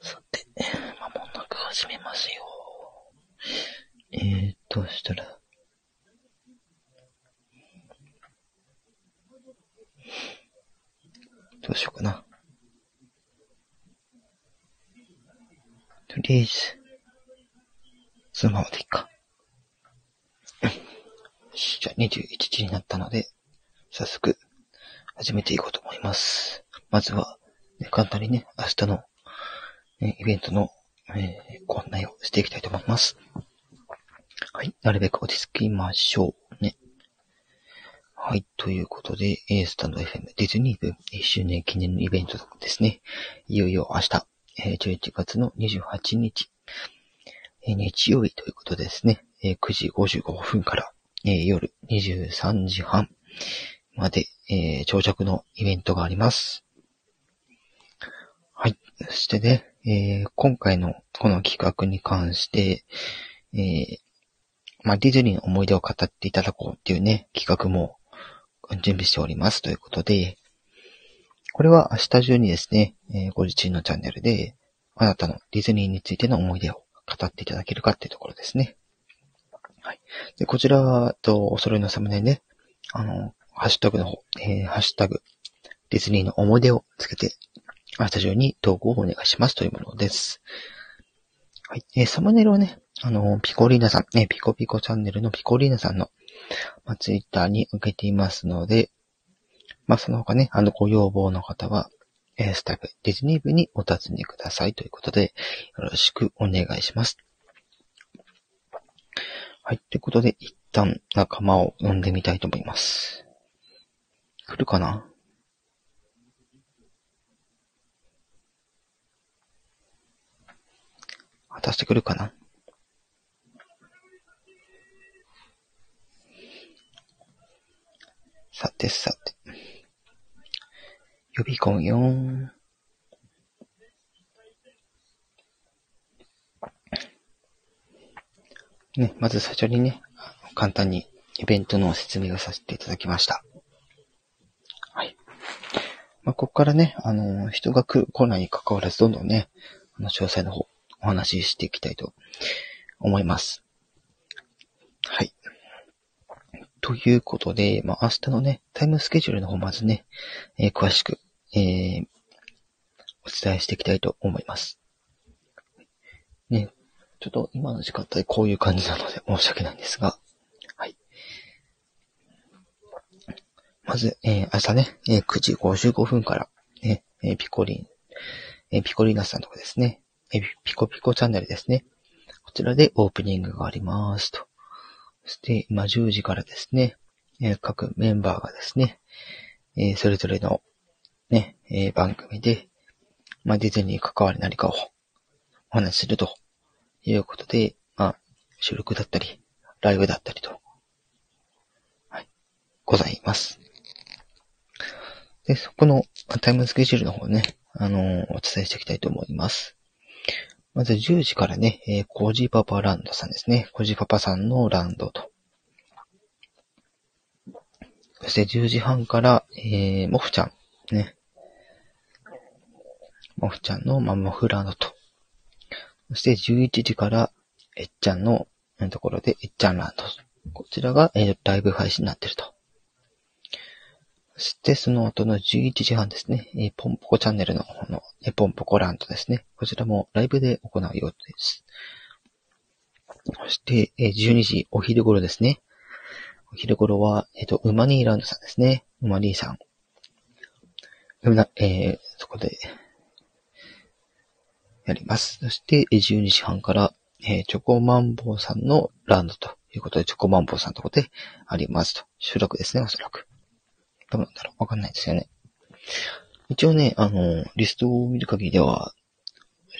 さて、まもなく始めますよ。えー、どうしたら、どうしようかな。とりあえず、そのままでいいか。よし、じゃあ21時になったので、早速、始めていこうと思います。まずは、ね、簡単にね、明日の、ね、イベントの、えー、ご案内をしていきたいと思います。はい。なるべく落ち着きましょう。ね。はい。ということで、えスタンド FM ディズニー部1周年記念のイベントですね。いよいよ明日、えー、11月の28日、え、日曜日ということですね、えー、9時55分から、えー、夜23時半まで、えー、長尺のイベントがあります。はい。そしてね、えー、今回のこの企画に関して、えー、まあ、ディズニーの思い出を語っていただこうっていうね、企画も準備しておりますということで、これは明日中にですね、えー、ご自身のチャンネルで、あなたのディズニーについての思い出を語っていただけるかっていうところですね。はい。で、こちらとお揃いのサムネね、あの、ハッシュタグの方、えー、ハッシュタグ、ディズニーの思い出をつけて、明日中に投稿をお願いしますというものです。はい。えー、サムネイルはね、あの、ピコリーナさん、ね、ピコピコチャンネルのピコリーナさんの、まあ、ツイッターに受けていますので、まあ、その他ね、あの、ご要望の方は、えー、スタグ、ディズニー部にお尋ねくださいということで、よろしくお願いします。はい。ということで、一旦仲間を呼んでみたいと思います。来るかな？果たして来るかな？さてさて。予備校よーね、まず最初にね、簡単にイベントの説明をさせていただきました。はい。まあ、ここからね、あの、人が来る、来ないに関わらず、どんどんね、あの、詳細の方、お話ししていきたいと思います。はい。ということで、まあ、明日のね、タイムスケジュールの方、まずね、えー、詳しく、えー、お伝えしていきたいと思います。ね、ちょっと今の時間帯こういう感じなので申し訳ないんですが、はい。まず、えー、朝ね、えー、9時55分から、ね、えー、ピコリン、えー、ピコリーナさんとかですね、ピコピコチャンネルですね。こちらでオープニングがありますと。そして、今10時からですね、え、各メンバーがですね、え、それぞれのね、え、番組で、まあ、ディズニーに関わる何かをお話しするということで、まあ、収録だったり、ライブだったりと、はい、ございます。で、そこのタイムスケジュールの方ね、あのー、お伝えしていきたいと思います。まず10時からね、えー、コジパパランドさんですね。コジパパさんのランドと。そして10時半から、えー、モフちゃん、ね。モフちゃんのマモフランドと。そして11時から、えっちゃんのところで、えっちゃんランド。こちらが、えー、ライブ配信になってると。そしてその後の11時半ですね、えー、ポンポコチャンネルの方の、えー、ポンポコランドですね。こちらもライブで行う予定です。そして、えー、12時お昼頃ですね。お昼頃は、えっ、ー、と、ウマニーランドさんですね。ウマニーさん。うな、えー、そこで、やります。そして、12時半から、えー、チョコマンボウさんのランドということで、チョコマンボウさんのところでありますと。収録ですね、おそらく。どうなんだろうわかんないですよね。一応ね、あの、リストを見る限りでは、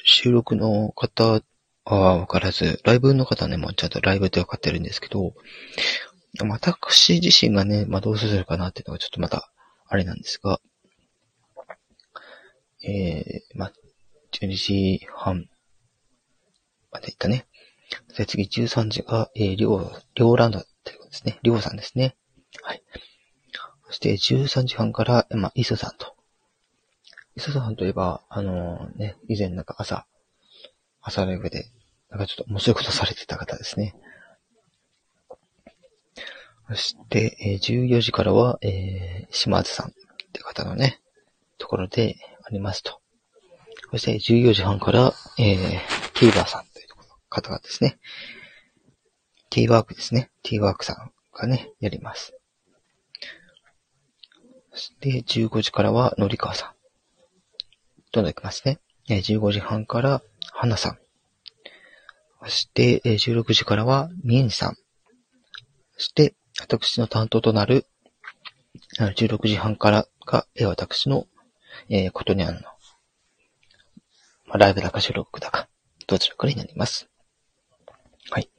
収録の方はわからず、ライブの方はね、もうちゃんとライブってわかってるんですけど、私自身がね、まあ、どうするかなっていうのがちょっとまた、あれなんですが、えー、まあ、12時半まで行ったね。で、次13時が、えー、りょう、りょうランドっていうことですね。りょうさんですね。はい。そして13時半から、まあ、イソさんと。イ通販といえば、あのね、以前なんか朝、朝ライブで、なんかちょっと面白いことされてた方ですね。そして、えー、14時からは、えー、島津さんって方のね、ところでありますと。そして14時半から、えー、ティーバーさんという方がですね、ティーワークですね。ティーワークさんがね、やります。そして、15時からは、のりかわさん。どんどんいきますね。15時半から、はなさん。そして、16時からは、みえんさん。そして、私の担当となる、16時半からが、私の、えー、ことにあるの。まあ、ライブだか収録だか、どちらかになります。はい。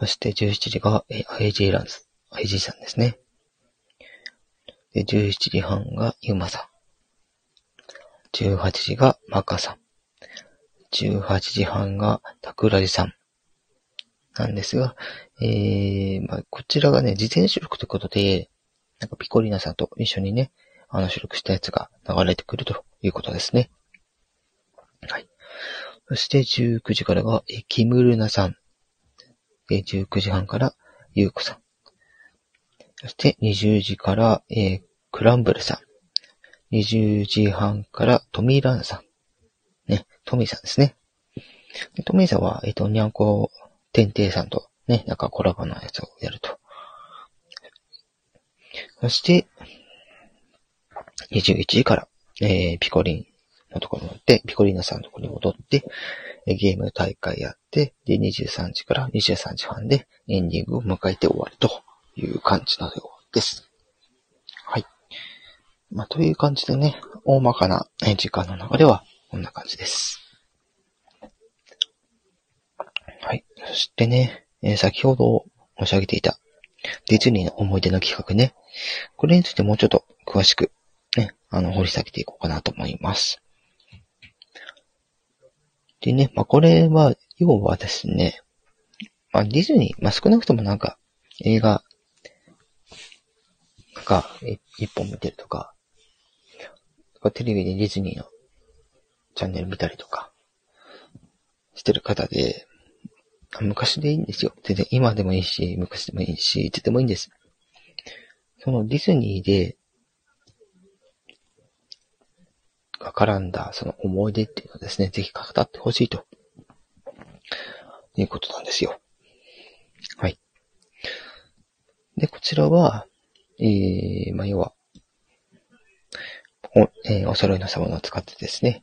そして17時が、えー、IJ ランズ、IG さんですね。で、17時半がゆまさん。18時がマカさん。18時半がタクラジさん。なんですが、えー、まあ、こちらがね、事前収録ということで、なんかピコリーナさんと一緒にね、あの収録したやつが流れてくるということですね。はい。そして19時からが、えキムルナさん。え19時半からゆうこさん。そして20時から、えー、クランブルさん。20時半からトミーランさん。ね、トミーさんですね。トミーさんは、えっ、ー、と、にゃんこ天帝さんとね、なんかコラボのやつをやると。そして、21時から、えー、ピコリンのところに行って、ピコリーナさんのところに戻って、ゲーム大会やって、で、23時から23時半でエンディングを迎えて終わるという感じのようです。はい。まあ、という感じでね、大まかな時間の流れはこんな感じです。はい。そしてね、えー、先ほど申し上げていたディズニーの思い出の企画ね。これについてもうちょっと詳しくね、あの、掘り下げていこうかなと思います。でね、まあ、これは、要はですね、まあ、ディズニー、まあ、少なくともなんか、映画が一本見てるとか、テレビでディズニーのチャンネル見たりとか、してる方で、昔でいいんですよ。全然今でもいいし、昔でもいいし、いつでもいいんです。そのディズニーでが絡んだその思い出っていうのをですね、ぜひ語ってほしいと、いうことなんですよ。はい。で、こちらは、えー、まあ、要は、お、えー、お揃いのサバを使ってですね、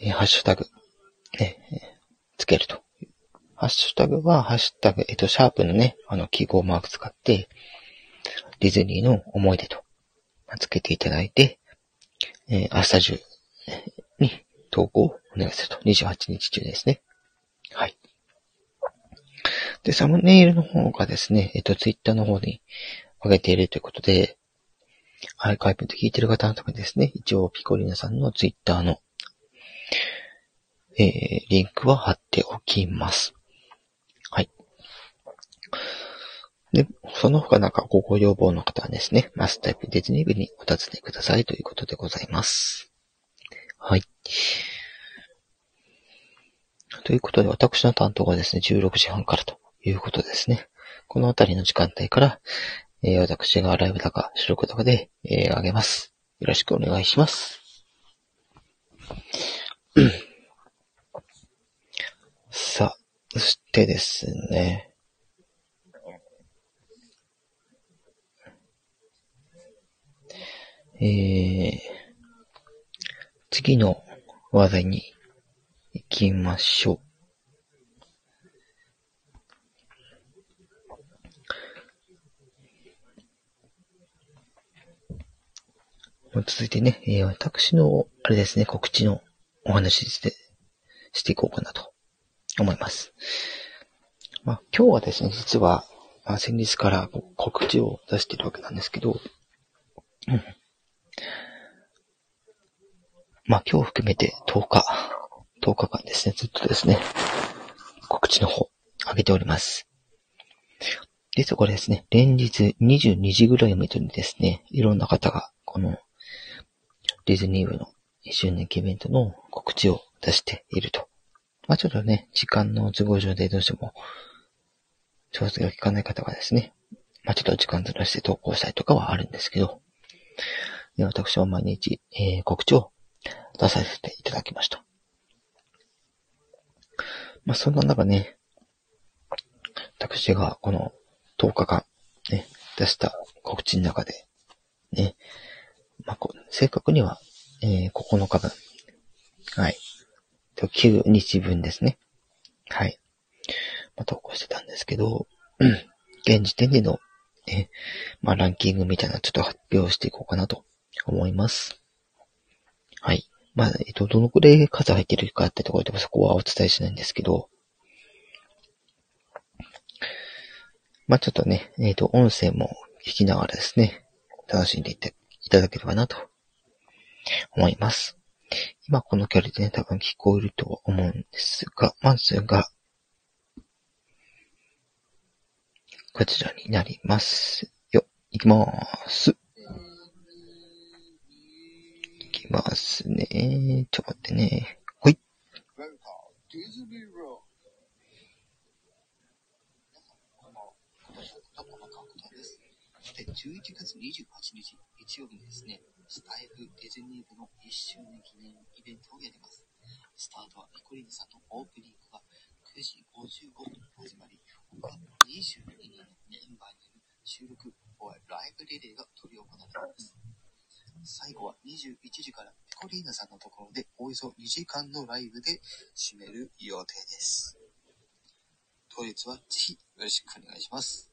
えー、ハッシュタグ、ね、つけると。ハッシュタグは、ハッシュタグ、えっと、シャープのね、あの、記号マーク使って、ディズニーの思い出と、つけていただいて、えー、明日中に投稿をお願いすると。28日中ですね。はい。で、サムネイルの方がですね、えっと、ツイッターの方に上げているということで、アーカイブで聞いてる方のためにですね、一応ピコリナさんのツイッターの、えー、リンクは貼っておきます。はい。で、その他なんかごご要望の方はですね、マスタイプディズニー部にお尋ねくださいということでございます。はい。ということで、私の担当がですね、16時半からということですね。このあたりの時間帯から、えー、私がライブだか、収録だかで、えー、あげます。よろしくお願いします。さあ、そしてですね、えー、次の話題に行きましょう。続いてね、私の、あれですね、告知のお話して、していこうかなと思います。まあ、今日はですね、実は、まあ、先日から告知を出しているわけなんですけど、うん、まあ今日含めて10日、10日間ですね、ずっとですね、告知の方、上げております。実はこれですね、連日22時ぐらいまでにですね、いろんな方が、この、ディズニー部の1周年記イベントの告知を出していると。まあちょっとね、時間の都合上でどうしても、調整が効かない方はですね、まあちょっと時間ずらして投稿したりとかはあるんですけど、で私は毎日、えー、告知を出させていただきました。まあそんな中ね、私がこの10日間、ね、出した告知の中で、ね、まあ、正確には、えー、9日分。はい。9日分ですね。はい。まあ、投稿してたんですけど、うん。現時点での、え、まあ、ランキングみたいなちょっと発表していこうかなと思います。はい。まあ、えっと、どのくらい数入ってるかってところでもそこはお伝えしないんですけど、まあ、ちょっとね、えっ、と、音声も聞きながらですね、楽しんでいっていただければなと思います。今この距離でね、多分聞こえると思うんですが、まずが、こちらになりますよ。いきまーす。いきますね。ちょっと待ってね。ほい。11月28日、日曜日にですね、スタイフディズニー部の1周年記念イベントをやります。スタートはピコリーヌさんのオープニングが9時55分に始まり、他22人のメンバーによる収録、おライブリレーが執り行われます。最後は21時からピコリーナさんのところでおよそ2時間のライブで締める予定です。当日はぜひよろしくお願いします。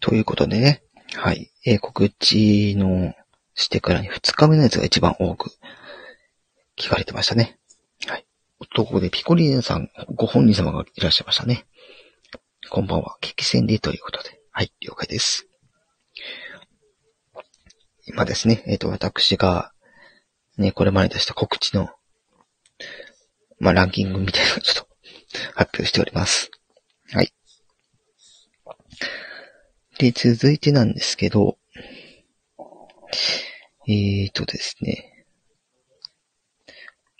ということでね、はい。えー、告知のしてからに2日目のやつが一番多く聞かれてましたね。はい。とここでピコリーンさんご本人様がいらっしゃいましたね。こんばんは。激戦でということで。はい、了解です。今ですね、えっ、ー、と、私が、ね、これまで出した告知の、まあ、ランキングみたいなのをちょっと発表しております。はい。で、続いてなんですけど、えーとですね。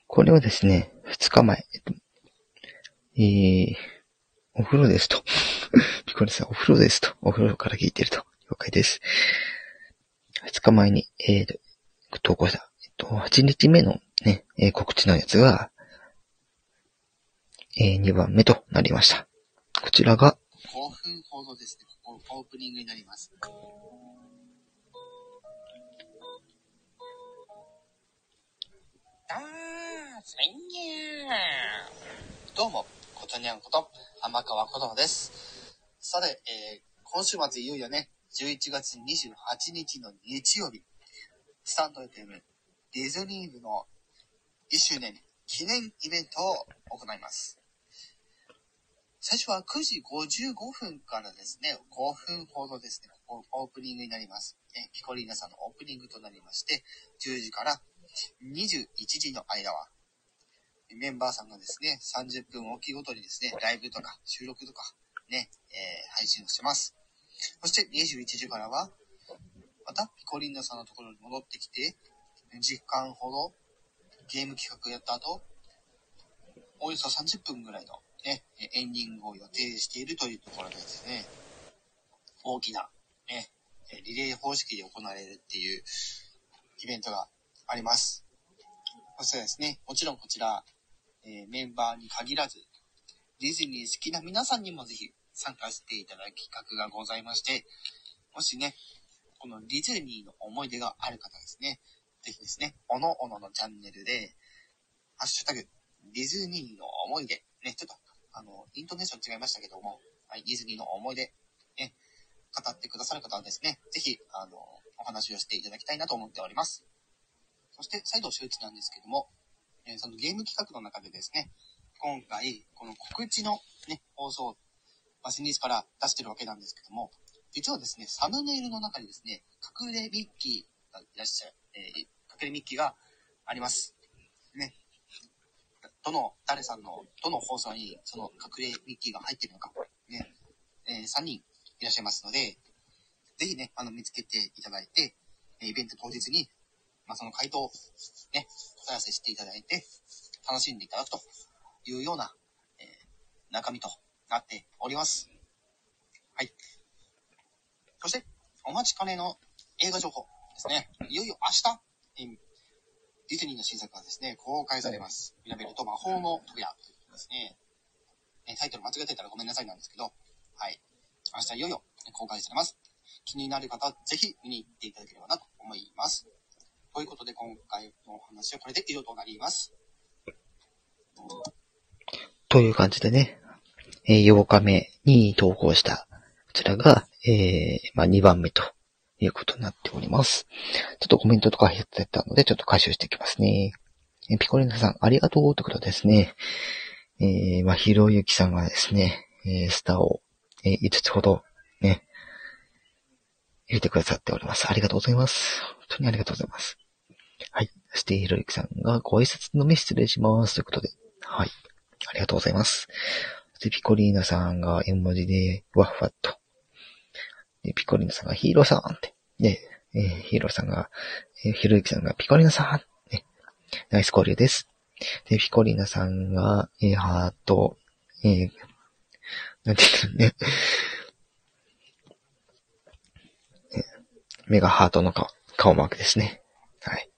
これはですね、二日前、え、えー、お風呂ですと。ピコリさん、お風呂ですと。お風呂から聞いてると。了解です。二日前に、えーと、投稿した、えっと、八日目のね、えー、告知のやつが、えー、二番目となりました。こちらが、5分ほどですね。オープニングになります。あー、すみんー。どうも、ことにゃんこと、天川ことです。さて、えー、今週末いよいよね、11月28日の日曜日、スタンド FM ディズニー部の1周年記念イベントを行います。最初は9時55分からですね、5分ほどですね、オープニングになります。えピコリーナさんのオープニングとなりまして、10時から21時の間は、メンバーさんがですね、30分おきごとにですね、ライブとか収録とかね、えー、配信をしてます。そして21時からは、またピコリーナさんのところに戻ってきて、2時間ほどゲーム企画をやった後、およそ30分ぐらいのね、エンディングを予定しているというところでですね、大きな、ね、リレー方式で行われるっていうイベントがあります。そしてですね、もちろんこちら、え、メンバーに限らず、ディズニー好きな皆さんにもぜひ参加していただく企画がございまして、もしね、このディズニーの思い出がある方ですね、ぜひですね、おのおののチャンネルで、ハッシュタグ、ディズニーの思い出、ね、ちょっとあの、イントネーション違いましたけども、はい、ディズニーの思い出、ね、語ってくださる方はですね、ぜひ、あの、お話をしていただきたいなと思っております。そして、再度周知なんですけども、え、そのゲーム企画の中でですね、今回、この告知のね、放送、まあ、先日から出してるわけなんですけども、実はですね、サムネイルの中にですね、隠れミッキーがいらっしゃる、えー、隠れミッキーがあります。ね。どの、誰さんの、どの放送にその隠れミッキーが入ってるのか、ね、えー、3人いらっしゃいますので、ぜひね、あの、見つけていただいて、イベント当日に、まあ、その回答をね、答え合わせしていただいて、楽しんでいただくというような、えー中身となっております。はい。そして、お待ちかねの映画情報ですね。いよいよ明日、ディズニーの新作がですね、公開されます。ミラベルと魔法の扉ということですね。ねタイトル間違えてたらごめんなさいなんですけど、はい。明日いよいよ公開されます。気になる方はぜひ見に行っていただければなと思います。ということで今回のお話はこれで以上となります。という感じでね、えー8日目に投稿した、こちらが、えー、まあ、2番目ということになっております。ちょっとコメントとか入ってたので、ちょっと回収していきますね。えピコリナさん、ありがとうということですね。えー、まあ、ひろゆきさんがですね、えー、スターを、えー5つほど、ね、入れてくださっております。ありがとうございます。本当にありがとうございます。はい。そして、ひろゆきさんがご挨拶のみ失礼します。ということで、はい。ありがとうございます。そして、ピコリーナさんが絵文字で、ワッファッと。で、ピコリーナさんがヒーローさんって。で、えーヒーローさんが、えーひろゆきさんがピコリーナさん。ね、ナイス交流です。で、ピコリーナさんが、えーハート、えーなんていうのね、えー目がハートの顔、顔マークですね。はい。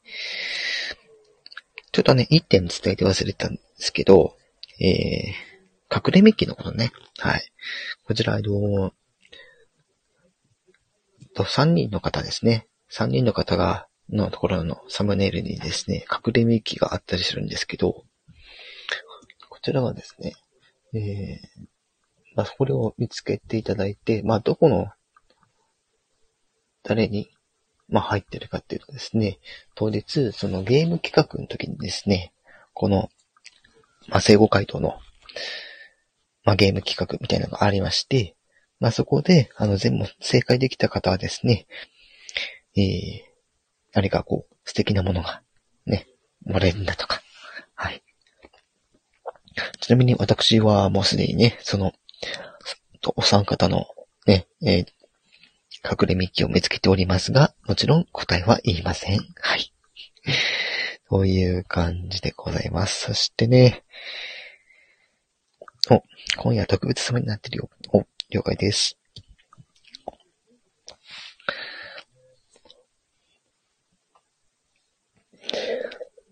ちょっとね、一点伝えて忘れたんですけど、えー、隠れミッキーのことね。はい。こちら、あの、と、3人の方ですね。3人の方が、のところのサムネイルにですね、隠れミッキーがあったりするんですけど、こちらはですね、えー、まあ、これを見つけていただいて、まあ、どこの、誰に、まあ、入ってるかっていうとですね、当日、そのゲーム企画の時にですね、この、まあ、正誤回答の、まあ、ゲーム企画みたいなのがありまして、まあ、そこで、あの、全部正解できた方はですね、えー、何かこう、素敵なものが、ね、もらえるんだとか、はい。ちなみに私はもうすでにね、その、お三方のね、えー隠れミッキーを見つけておりますが、もちろん答えは言いません。はい。という感じでございます。そしてね、お、今夜特別様になってるよ。お、了解です。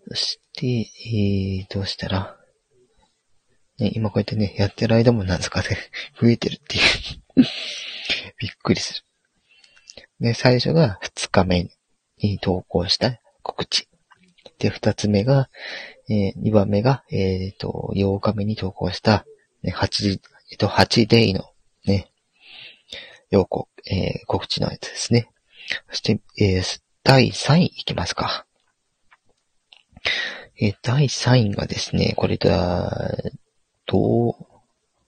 そして、えー、どうしたら、ね、今こうやってね、やってる間もなんですかね、増えてるっていう。びっくりする。で、最初が2日目に投稿した告知。で、2つ目が、えー、2番目が、えっ、と、8日目に投稿した、ね、8、えっ、と、8デイの、ね、要告、えー告知のやつですね。そして、えー第3位いきますか。えー第3位がですね、これだ、同、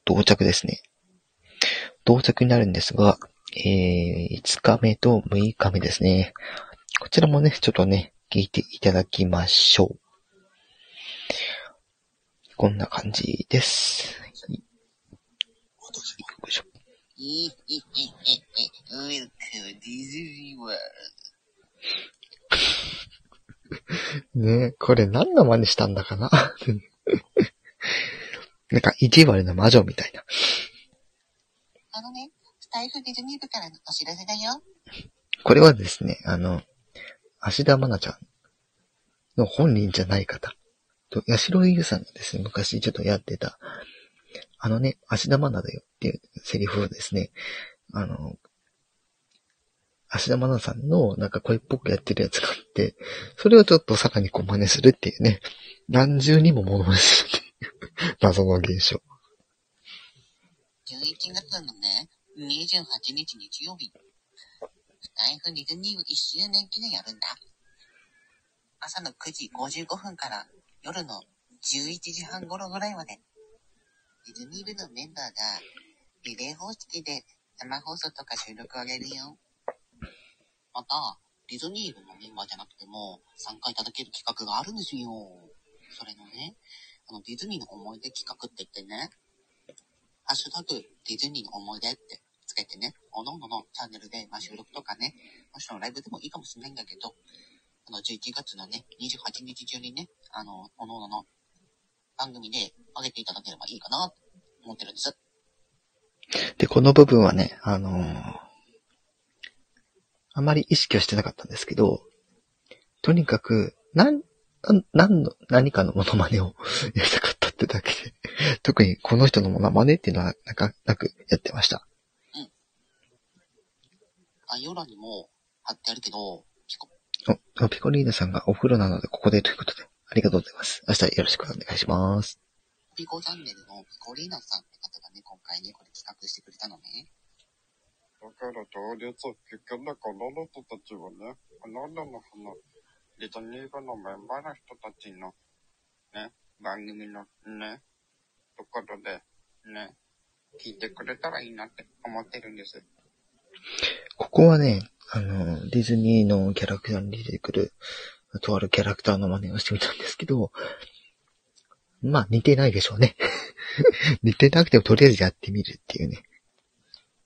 同着ですね。同着になるんですが、えー、5日目と6日目ですね。こちらもね、ちょっとね、聞いていただきましょう。こんな感じです。よいしょいい、いい、いい、いい、ウェルカムディズニーワールねこれ何の真似したんだかな？なんか、意地悪な魔女みたいな。あのね、スタイフディズニー部からのお知らせだよ。これはですね、あの、芦田愛菜ちゃんの本人じゃない方。と、八代優さんがですね、昔ちょっとやってた、あのね、芦田愛菜だよっていうセリフをですね、あの、芦田愛菜さんのなんか声っぽくやってるやつがあって、それをちょっとさらにこう真似するっていうね、何重にも物真似するっていう 謎の現象。11月のね、28日日曜日、スタイフディズニー1周年記念やるんだ。朝の9時55分から夜の11時半頃ぐらいまで、ディズニー部のメンバーがリレー方式で生放送とか収録を上げるよ。また、ディズニー部のメンバーじゃなくても参加いただける企画があるんですよ。それのね、あのディズニーの思い出企画って言ってね、ハッシュタグディズニーの思い出ってつけてね、おのおののチャンネルで、まあ、収録とかね、もちろんライブでもいいかもしれないんだけど、あの、11月のね、28日中にね、あの、おのおのの番組で上げていただければいいかな、と思ってるんです。で、この部分はね、あのーあまり意識はしてなかったんですけど、とにかく、なん、なん何の、何かのモノマネを やりたかったってだけで、特にこの人のモノマネっていうのはなかなくやってました。概要欄にも貼ってあるけど、ピコ、お、ピコリーナさんがお風呂なのでここでということで、ありがとうございます。明日よろしくお願いします。ピコチャンネルのピコリーナさんって方がね、今回ね、これ企画してくれたのね。だから当日、結局だからの人たちはね、あなたのその、ディズニー部のメンバーの人たちの、ね、番組のね、ところで、ね、聞いてくれたらいいなって思ってるんです。ここはね、あの、ディズニーのキャラクターに出てくる、とあるキャラクターの真似をしてみたんですけど、まあ似てないでしょうね。似てなくてもとりあえずやってみるっていうね。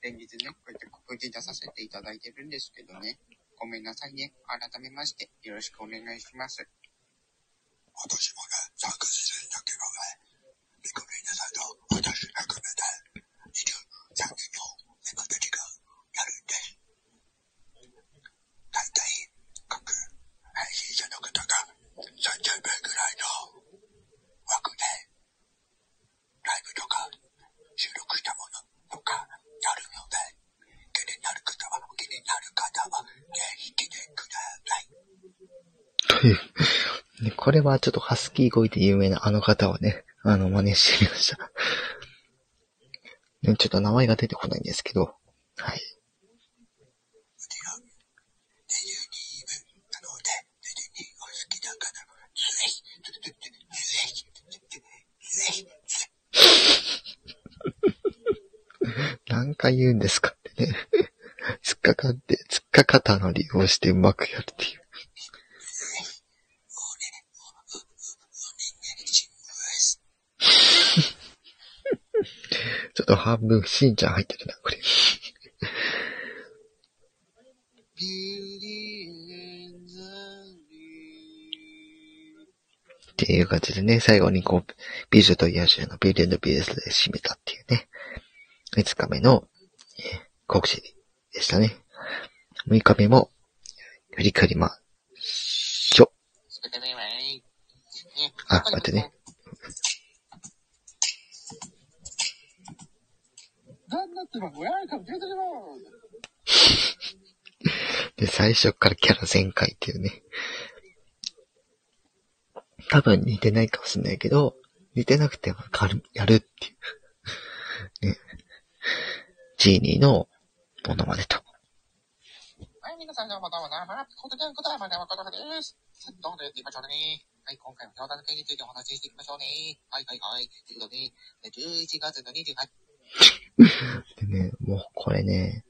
連日ね、こうやって告知出させていただいてるんですけどね、ごめんなさいね。改めまして、よろしくお願いします。私もね、参加するんだけどね、ピコリーナさんと私含めて、23人の猫たちがやるんです。大体、各配信者の方が30分ぐらいの枠で、ライブとか収録したものとかやるので、気になる方は、気になる方は、ぜひ来てください。という、ね、これはちょっとハスキー声で有名なあの方をね、あの、真似してみました。ね、ちょっと名前が出てこないんですけど、はい。うちがディズニー部なので、ディズニーが好きだから、ぜひ、ぜひ、ぜひ、ぜひ、何回言うんですかってね。突っかかって、突っかかったの利用してうまくやるっていう。ちょっと半分しんちゃん入ってるな、これ。っていう感じでね、最後にこう、美女と野獣の Beauty Beast で締めたっていうね。5日目の、えー告知でしたね。6日目も、振り返りましょ。あ待ってね。で、最初からキャラ全開っていうね。多分似てないかもしれないけど、似てなくてもやるっていう。ね。ジーニーのモノマネと。はい、皆さんどうもどうもどうも。ことでんことはまだまことです。さあ、どんどんやっていきましょうね。はい、今回も教団の件についてお話ししていきましょうね。はいはいはい。ということで、11月の28でね、もうこれね、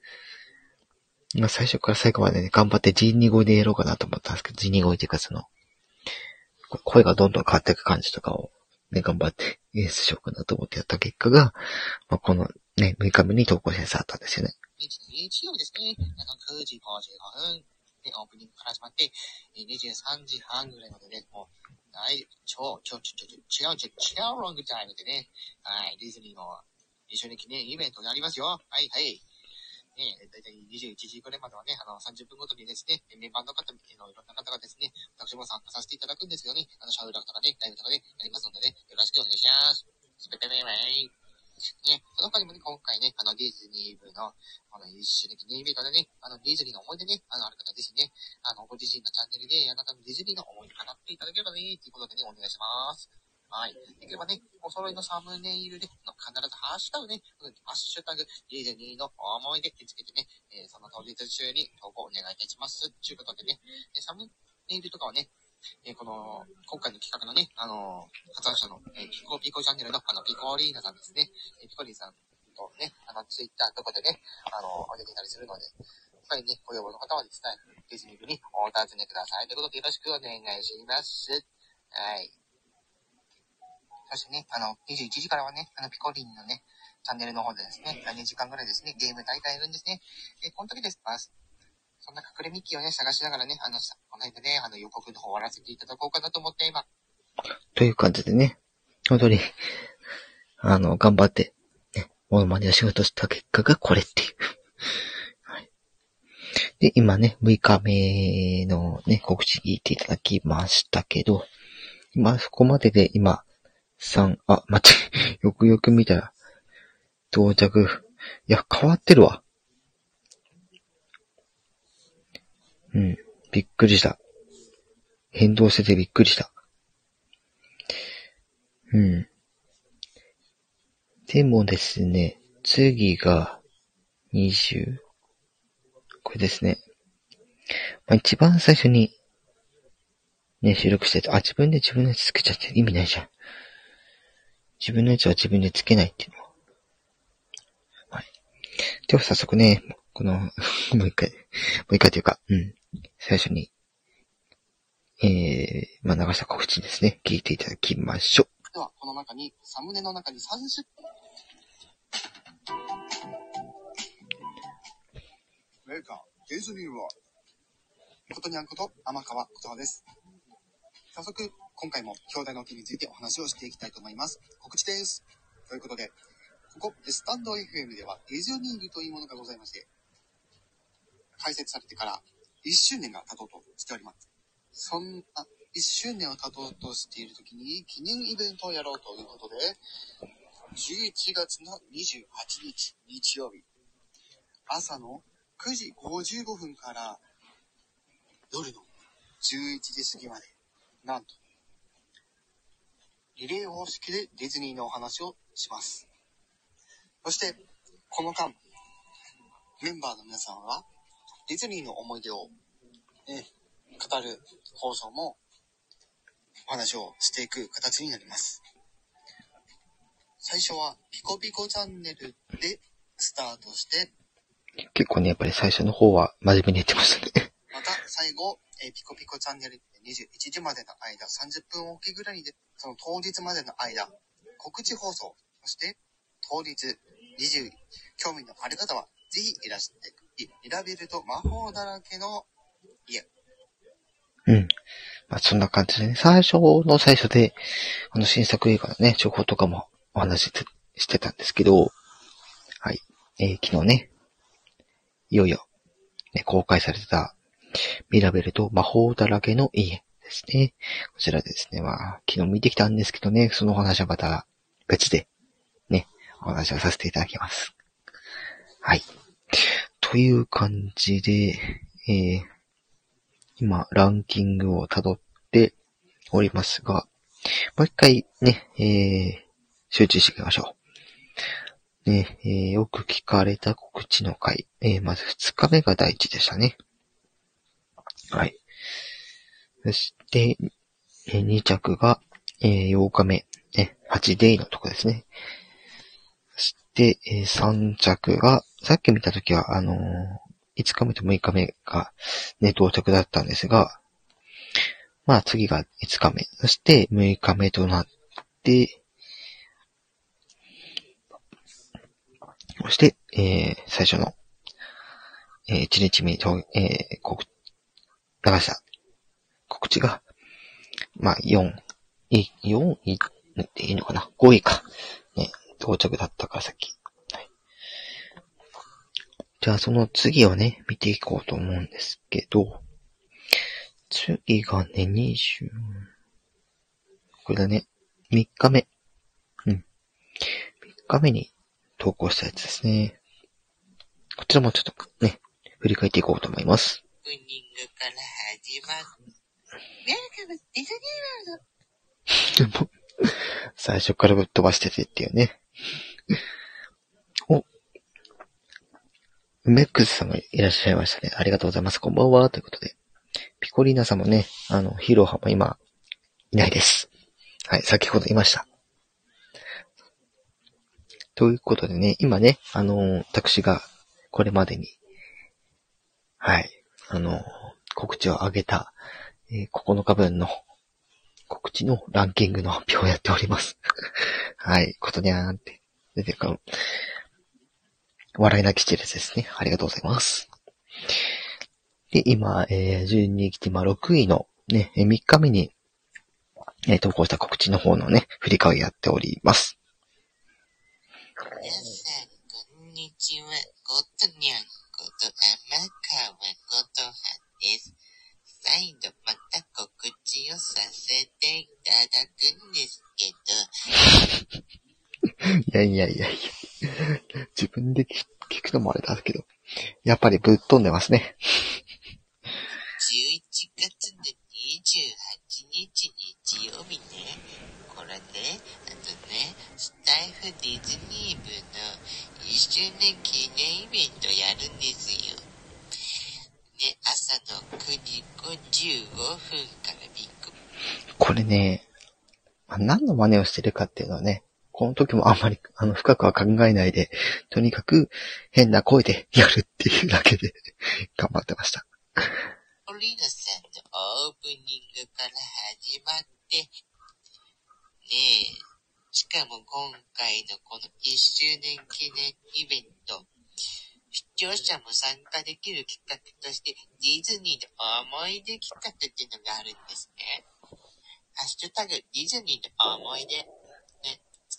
まあ最初から最後までね、頑張ってジーニー声でやろうかなと思ったんですけど、ジーニー声っていうかその、声がどんどん変わっていく感じとかを、ね、頑張って演出しようかなと思ってやった結果が、まあ、このね、6日目に投稿してあったんですよね。日曜日ですね。あの9時55分でオープニングから始まって、23時半ぐらいまでね、もう、はい、超、超、超、超、超、違う、違う、違うロングタイムでね、はい、ディズニーの一緒に記念イベントやりますよ。はい、はい。ね、だいたい21時ぐらいまではね、あの、30分ごとにですね、メンバーの方、えのいろんな方がですね、私も参加させていただくんですけどね、あの、シャウラとかね、ライブとかね、やりますのでね、よろしくお願いします。スペペペメイ。ね、その他にもね、今回ね、あの、ディズニー部の、あの、一緒に記念イベントでね、あの、ディズニーの思い出ね、あの、ある方ぜひね、あの、ご自身のチャンネルで、あなたのディズニーの思い出語っていただければね、ということでね、お願いします。はい。できればね、お揃いのサムネイルで、必ずハッシュタグね、ハッシュタグ、ディズニーの思い出ってつけてね、えーその当日中に投稿お願いいたします。ということでね、サムネイルとかはね、えーこの、今回の企画のね、あのー発案者の、えーピコピコチャンネルの、あの、ピコリーナさんですね、えーピコリーさんとね、あの、ツイッターとかでね、あのー上げてたりするので、やっぱりね、ご要望の方はですね、ディズニー部にお尋ねください。ということでよろしくお願いします。はい。そしてね、あの、21時からはね、あの、ピコリンのね、チャンネルの方でですね、2時間ぐらいですね、ゲーム大体やるんですね。えーこの時です。そんな隠れミッキーをね、探しながらね、あの、さこの間ね、あの予告の方終わらせていただこうかなと思って今、という感じでね、本当に、あの、頑張って、ね、モノマネを仕事した結果がこれっていう。はい。で、今ね、6日目のね、告知聞いていただきましたけど、今、そこまでで今、3、あ、待って、よくよく見たら、到着、いや、変わってるわ。うん、びっくりした。変動しててびっくりした。うん。でもですね、次が20、これですね。まあ、一番最初に、ね、収録してて、あ、自分で自分のやつつけちゃって意味ないじゃん。自分のやつは自分でつけないっていうのは。はい。では早速ね、この、もう一回、もう一回というか、うん。最初に、えー、まあ、流した告知ですね。聞いていただきましょう。では、この中に、サムネの中に30、メーカー、ディズニーワールことにゃんこと、天川ことはです。早速、今回も兄弟の件についてお話をしていきたいと思います。告知です。ということで、ここ、スタンド FM では、ディズニールというものがございまして、開設されてから1周年が経とうとしております。そんな1周年を経とうとしている時に、記念イベントをやろうということで、11月の28日、日曜日、朝の9時55分から夜の11時過ぎまで、なんと、リレー方式でディズニーのお話をします。そして、この間、メンバーの皆さんは、ディズニーの思い出を、ね、語る放送も、お話をしていく形になります。最初は、ピコピコチャンネルでスタートして、結構ね、やっぱり最初の方は真面目に言ってましたね。また最後、えーピコピコチャンネルで21時までの間、30分おきぐらいで、その当日までの間、告知放送、そして当日20、興味のある方は、ぜひいらして、い選べると魔法だらけの家。うん。まあ、そんな感じでね、最初の最初で、あの新作映画のね、情報とかもお話ししてしてたんですけど、はい。えー昨日ね、いよいよ、ね、公開されてた、ミラベルと魔法だらけの家ですね。こちらですね、まあ、昨日見てきたんですけどね、そのお話はまた別で、ね、お話をさせていただきます。はい。という感じで、えー、今、ランキングを辿っておりますが、もう一回ね、えー、集中していきましょう。ね、えーよく聞かれた告知の回。えーまず二日目が第一でしたね。はい。そして、えー二着が、えー8日目、ね、8デイのとこですね。そして、えー三着が、さっき見たときは、あのー5日目と6日目が、ね、到着だったんですが、まあ次が5日目、そして6日目となって、そして、えー、最初の、えー、1日目にと、えー、告、流した告知が、まあ4、い、4位っていいのかな ?5 位か。ね、到着だったからさっき。はい。じゃあその次をね、見ていこうと思うんですけど、次がね、20、これだね、3日目。うん。3日目に投稿したやつですね。こちらもちょっとね、振り返っていこうと思います。ニングから始まる。ウェルカムディズニード最初からぶっ飛ばしててっていうね。お、メックスさんがいらっしゃいましたね。ありがとうございます。こんばんは。ということで。ピコリーナさんもね、あの、ヒーロー派も今、いないです。はい、先ほどいました。ということでね、今ね、あのー私がこれまでに、はい、あのー告知を上げた、えー9日分の告知のランキングの発表をやっております。はい、ことにゃーんって。出てか、笑い泣きしてるやつですね。ありがとうございます。で、今、えー、順に来て、今、6位のね、えー3日目に、えー投稿した告知の方のね、振り返りやっております。皆さん、こんにちは。ことにゃんこと天川ことはです。再度また告知をさせていただくんですけど、いやいやいやいや。自分で聞聞くのもあれだけど、やっぱりぶっ飛んでますね。11月の28日日曜日ね、これね、あとね、スタイフディズニー部の1周年記念イベントやるんですよ。ね、朝の9時55分からビッグこれね、まあ何の真似をしてるかっていうのはね、この時もあんまり、あの、深くは考えないで、とにかく変な声でやるっていうだけで 頑張ってました。オリノさんのオープニングから始まって、ねえ、しかも今回のこの1周年記念イベント、視聴者も参加できる企画として、ディズニーの思い出企画っていうのがあるんですね。ハッシュタグ、ディズニーの思い出、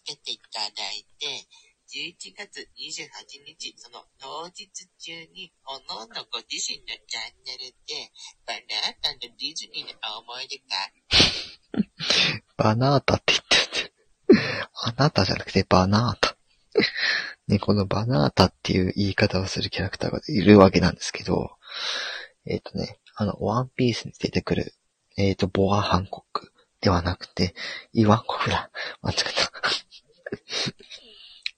けていただいて、11月28日、その当日中に、おのおのご自身のチャンネルで、バナータのディズニーの思い出か、バナータって言ってる。あなたじゃなくてバナータ。ね、このバナータっていう言い方をするキャラクターがいるわけなんですけど、えっ、とね、あの、ワンピースに出てくる、えっ、と、ボア・ハンコックではなくて、イワンコフラ。間違えた。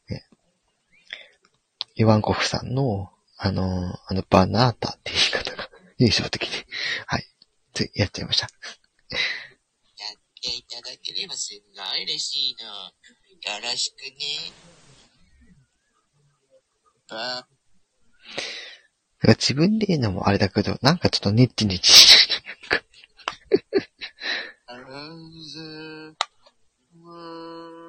ね イワンコフさんの、あの、あの、バナータっていう言い方が 印象的で、はい。ついやっちゃいました。やっていただければすんごい嬉しいの。よろしくね。ば、なんか自分で言うのもあれだけど、なんかちょっとネッチネチしてる。あるぜ、で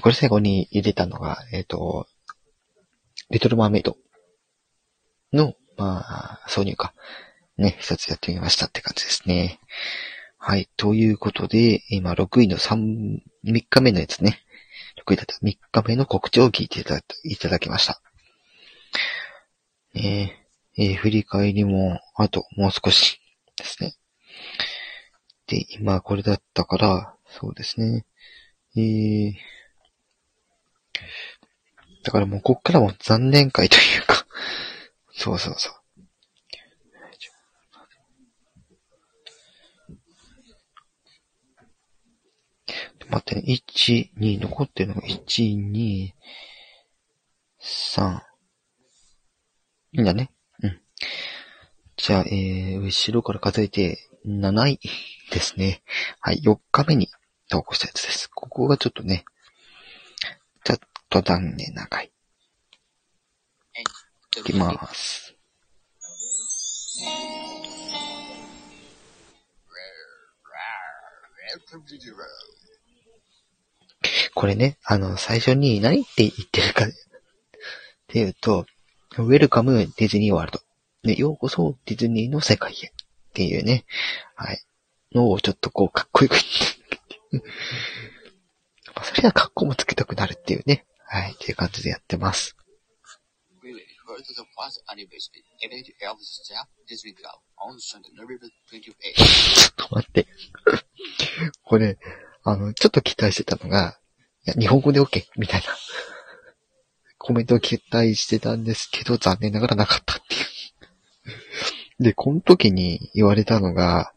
これ最後に入れたのが、えっ、と、リトルマーメイドの、まあ、挿入か。ね、一つやってみましたって感じですね。はい。ということで、今6位の3、3日目のやつね。6位だった3日目の告知を聞いていただいただきました。ねえー振り返りも、あともう少しですね。で、今これだったから、そうですね。えー、だからもうこっからも残念会というか、そうそうそう。待ってね、1、2、残ってるのが1、2、3。いいんだね。うん。じゃあ、えー、後ろから数えて、7位ですね。はい、4日目に投稿したやつです。ここがちょっとね、と残念な回。いきます。これね、あの、最初に何って言ってるかっていうと、Welcome ディズニーワールド。ね、ようこそディズニーの世界へ。っていうね、はい。のをちょっとこう、かっこよく言って。まあそれは格好もつけたくなるっていうね。はい。っていう感じでやってます。We refer to the first anniversary event of the Staff Disney Club on Sunday, November 28th. ちょっと待って。これ、あの、ちょっと期待してたのが、いや、日本語で OK! みたいな。コメントを期待してたんですけど、残念ながらなかったっていう。で、この時に言われたのが、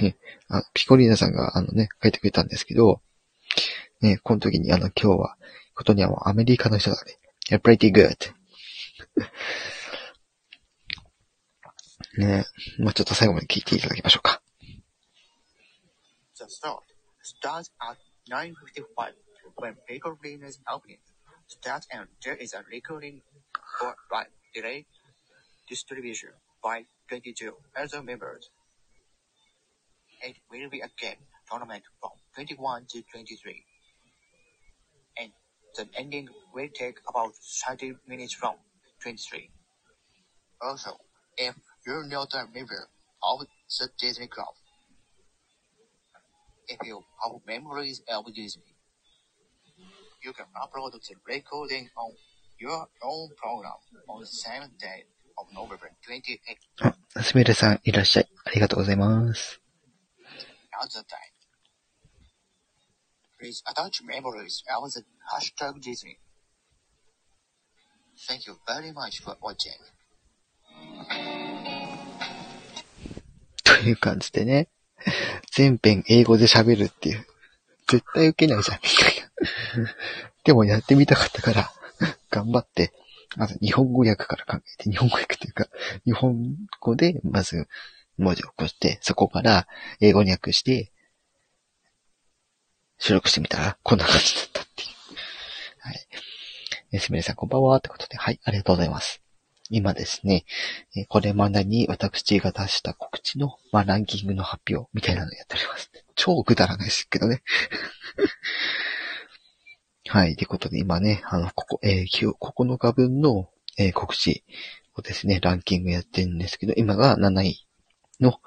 ね、あピコリーナさんがあのね、書いてくれたんですけど、ね、この時にあの、今日は、ことにはもうアメリカの人だね。Yeah, pretty good. ねえ、まあちょっと最後まで聞いていただきましょうか。The start starts at 9.55 when Baker Lane is opening. Start and there is a recording for right delay distribution by 22 other members. It will be again tournament from 21 to 23. And the ending will take about 30 minutes from 23. Also, if you're not a member of the Disney Club, if you have memories of Disney, you can upload the recording on your own program on the same day of November 28th あ、すみれさんいらっしゃい。ありがとうございます。 at the time. Please attach memories of the hashtag Disney. Thank you very much for watching. という感じでね、全編英語で喋るっていう。絶対受けないじゃん、みたいな。でもやってみたかったから、頑張って、まず日本語訳から考えて、日本語訳っていうか、日本語でまず文字を起こして、そこから英語に訳して、収録してみたら、こんな感じだったっていう。はい。えすみれさんこんばんはってことで、はい、ありがとうございます。今ですね、えこれまでに私が出した告知の、まあ、ランキングの発表みたいなのをやっております。超くだらないですけどね。はい。ということで、今ね、あの、ここ、えー、9日分の、えー告知をですね、ランキングやってるんですけど、今が7位の、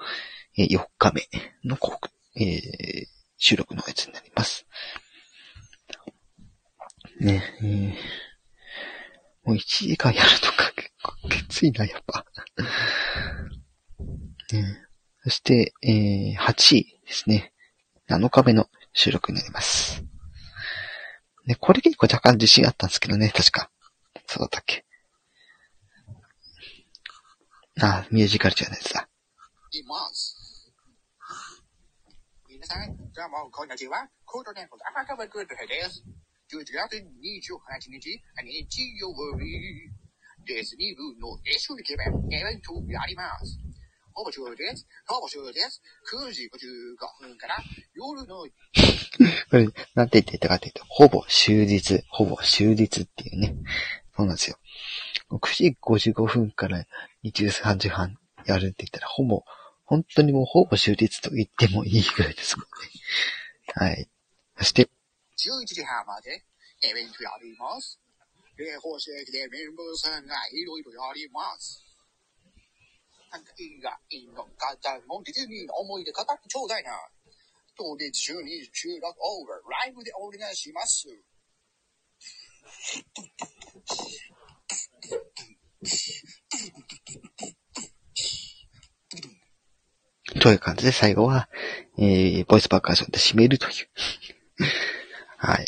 えー4日目の告、えー収録のやつになります。ね、えーもう1時間やるとか結構きついな、やっぱ。ね、そして、えー8位ですね。7日目の収録になります。ね、これ結構若干自信あったんですけどね、確か。そうだったっけ。あ、ミュージカルチャーのやつだ。います。さん、どうも、こんにちは。コードネームの赤川グッドヘです。11月28日、日曜日、ディズニー部の一緒に決め、イベントやります。ほぼ終です。ほぼ終です。9時55分から夜の これ、なんて言ってたかというと、ほぼ終日、ほぼ終日っていうね。そうなんですよ。9時55分から23時半やるって言ったら、ほぼ、本当にもうほぼ終日と言ってもいいぐらいですもんね。はい。そして、11時半までイベントやります。霊宝石でメンバーさんがいろいろやります。なんか映画、いいの方もディズニーの思い出語ってちょうだいな。当日中に収録オーバー、ライブでお願いします。という感じで最後は、えー、ボイスパーカーションで締めるという。はい。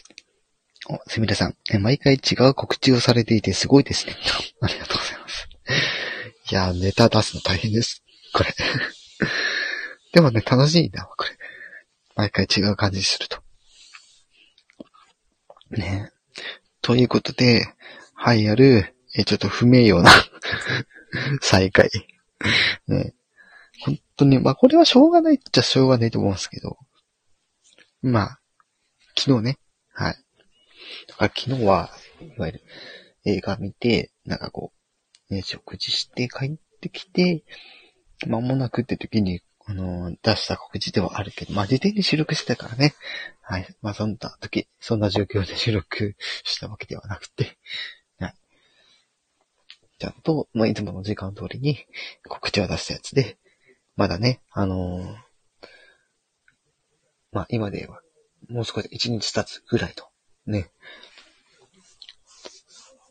お、すみれさん、え毎回違う告知をされていてすごいですね。ありがとうございます。いやー、ネタ出すの大変です。これ。でもね、楽しいな、これ。毎回違う感じすると。ねということで、はい、やる、え、ちょっと不名誉な再開。ね本当に、まあこれはしょうがないっちゃしょうがないと思うんですけど、まあ、昨日ね、はい。だから昨日は、いわゆる映画見て、なんかこう、ね、食事して帰ってきて、間もなくって時に、あの、出した告知ではあるけど、まあ事前に収録してたからね。はい。まあそんな時、そんな状況で収録したわけではなくて、はい。ちゃんと、まあいつもの時間通りに告知を出したやつで、まだね、あのーまあ今では、もう少し1日経つぐらいと、ね、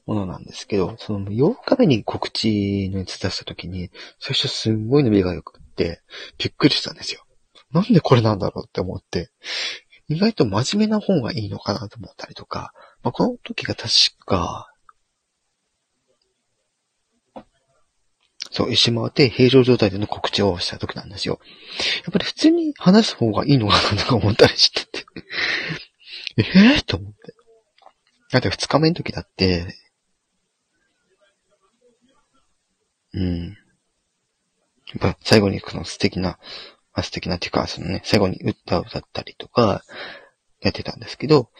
ものなんですけど、その8日目に告知のやつ出した時に、最初すんごい伸びが良くって、びっくりしたんですよ。なんでこれなんだろうって思って、意外と真面目な方がいいのかなと思ったりとか、まあ、この時が確か、そう、一周回って平常状態での告知をした時なんですよ。やっぱり普通に話す方がいいのかなとか思ったりしてて。え えー、と思って。だって二日目の時だって、うん。やっぱ最後にこの素敵な、あ、素敵なっていうか、そのね、最後に歌を歌ったりとか、やってたんですけど、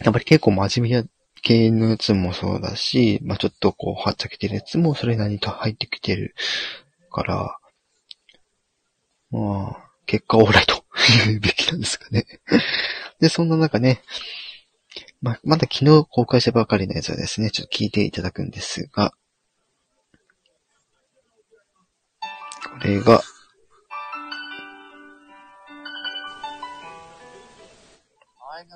やっぱり結構真面目系のやつもそうだし、まあちょっとこう、はっちゃけてるやつもそれなりに入ってきてるから、まあ、結果オーライと言うべきなんですかね。で、そんな中ね、ま、まだ昨日公開したばかりのやつをですね、ちょっと聞いていただくんですが、これが、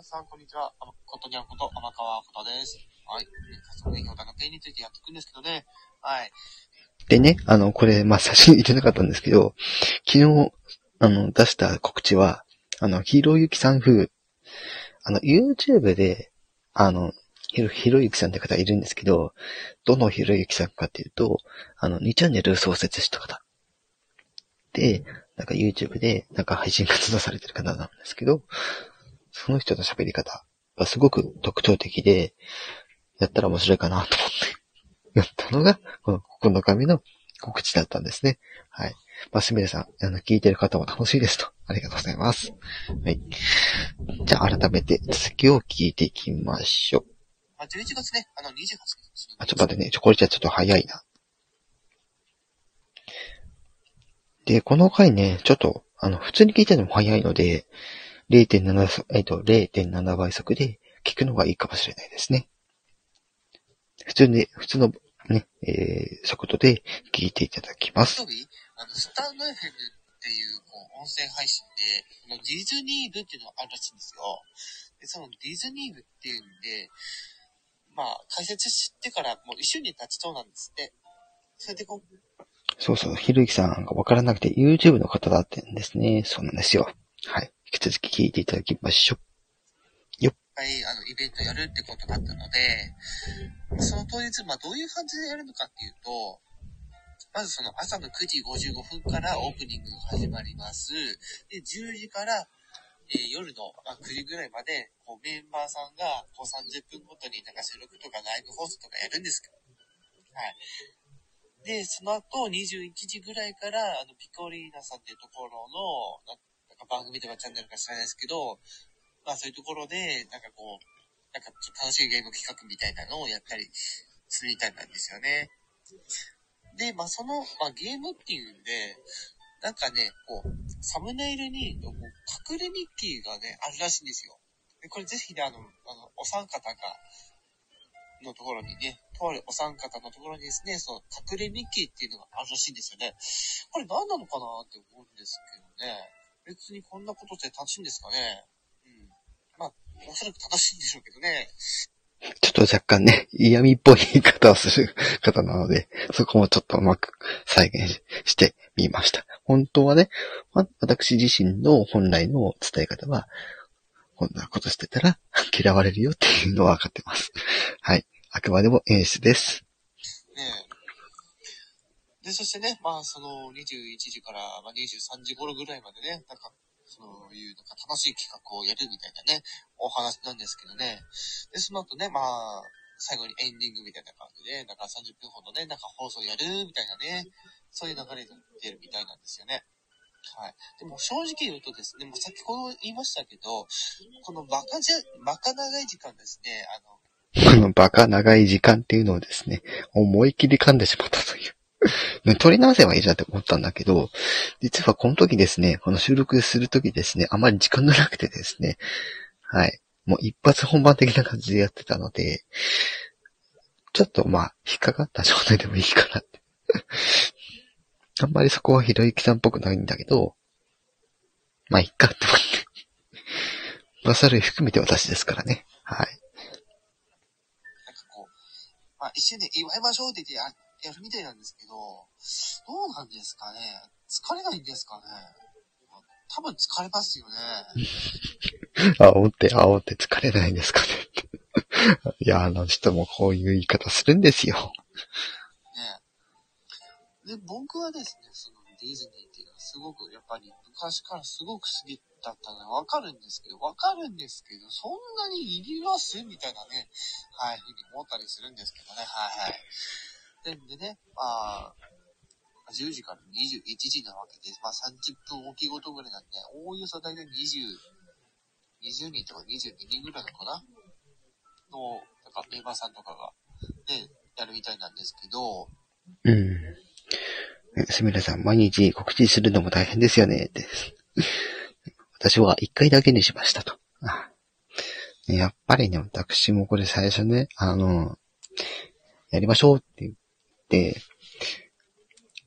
さん、こんにちは。ことにゃんこと、天川ことです。はい。早速ね、評価の件についてやっていくんですけどね。はい。でね、あの、これ、まあ、最初に言ってなかったんですけど、昨日、あの、出した告知は、あの、ひろゆきさん風、あの、YouTube で、あの、ひろ、ひろゆきさんって方いるんですけど、どのひろゆきさんかっていうと、あの、2チャンネル創設した方。で、なんか YouTube で、なんか配信活動されてる方なんですけど、その人の喋り方がすごく特徴的で、やったら面白いかなと思って、やったのが、この9日目の告知だったんですね。はい。まあ、すみれさん、あの、聞いてる方も楽しいですと。ありがとうございます。はい。じゃあ、改めて続きを聞いていきましょう。まあ、11月ね、あの、28日。あ、ちょっと待ってね。ちょ、これじゃちょっと早いな。で、この回ね、ちょっと、あの、普通に聞いてるのも早いので、0.7、えっと、0.7倍速で聞くのがいいかもしれないですね。普通に、普通のね、えー、速度で聞いていただきます。あの、スタンド FM っていう、こう、音声配信で、このディズニー部っていうのがあるらしいんですよ。で、そのディズニー部っていうんで、まあ、解説してからもう一週に経ちそうなんですって。それでこう、そうそう、ひろゆきさんがわからなくて YouTube の方だってんですね。そうなんですよ。はい。引き続き聞いていただきましょう。いっぱい、あの、イベントやるってことだったので、その当日、まあ、どういう感じでやるのかっていうと、まずその朝の9時55分からオープニングが始まります。で、10時から、えー夜の、まあ、9時ぐらいまで、こう、メンバーさんが、こう、30分ごとになんか収録とかライブ放送とかやるんですけど、はい。で、その後、21時ぐらいから、あの、ピコリーナさんっていうところの、か番組とかチャンネルか知らないですけど、まあそういうところで、なんかこう、なんかちょっと楽しいゲーム企画みたいなのをやったりするみたいなんですよね。で、まあその、まあゲームっていうんで、なんかね、こう、サムネイルに、こう隠れミッキーがね、あるらしいんですよ。で、これぜひね、あの、あの、お三方が、のところにね、とあるお三方のところにですね、その隠れミッキーっていうのがあるらしいんですよね。これ何なのかなって思うんですけどね。別にこんなことって楽しいんですかね。うん。まあ、おそらく正しいんでしょうけどね。ちょっと若干ね、嫌味っぽい言い方をする方なので、そこもちょっとうまく再現してみました。本当はね、わ私自身の本来の伝え方は、こんなことしてたら嫌われるよっていうのは分かってます。はい。あくまでも演出です。ねえ。で、そしてね、まあ、その21時から、ま、23時頃ぐらいまでね、なんか、そういう、なんか楽しい企画をやるみたいなね、お話なんですけどね。で、その後ね、まあ、最後にエンディングみたいな感じで、なんか30分ほどね、なんか放送やるみたいなね、そういう流れになってるみたいなんですよね。はい。でも正直言うとですね、もう先ほど言いましたけど、このバカじゃ、バカ長い時間ですね、あの、このバカ長い時間っていうのをですね、思いっきり噛んでしまったという。ね、取り直せばいいじゃんって思ったんだけど、実はこの時ですね、この収録する時ですね、あまり時間がなくてですね、はい。もう一発本番的な感じでやってたので、ちょっとまあ、引っかかった状態でもいいかなって。あんまりそこはひろゆきさんっぽくないんだけど、まあ、いっかって思って。バサル含めて私ですからね。はい。なんかこう、まあ一緒に祝いましょうって言ってややるみたいなんですけど、どうなんですかね？疲れないんですかね？多分疲れますよね。煽って、煽って疲れないんですかね？いや、あの人もこういう言い方するんですよ。ね。で、僕はですね、そのディズニーっていうのはすごくやっぱり昔からすごく好きだったのはわかるんですけど、わかるんですけど、そんなにいります？みたいなね、はい、ふうに思ったりするんですけどね、はいはい。で、でね、まあ、10時から21時なわけで、まあ30分おきごとぐらいなんで、おおよそ大体20、20人とか22人ぐらいのかな？の、なんかメンバーさんとかが、ね、やるみたいなんですけど、うん。すみれさん、毎日告知するのも大変ですよね、って。私は一回だけにしましたと。やっぱりね、私もこれ最初ね、あの、やりましょうって言っ、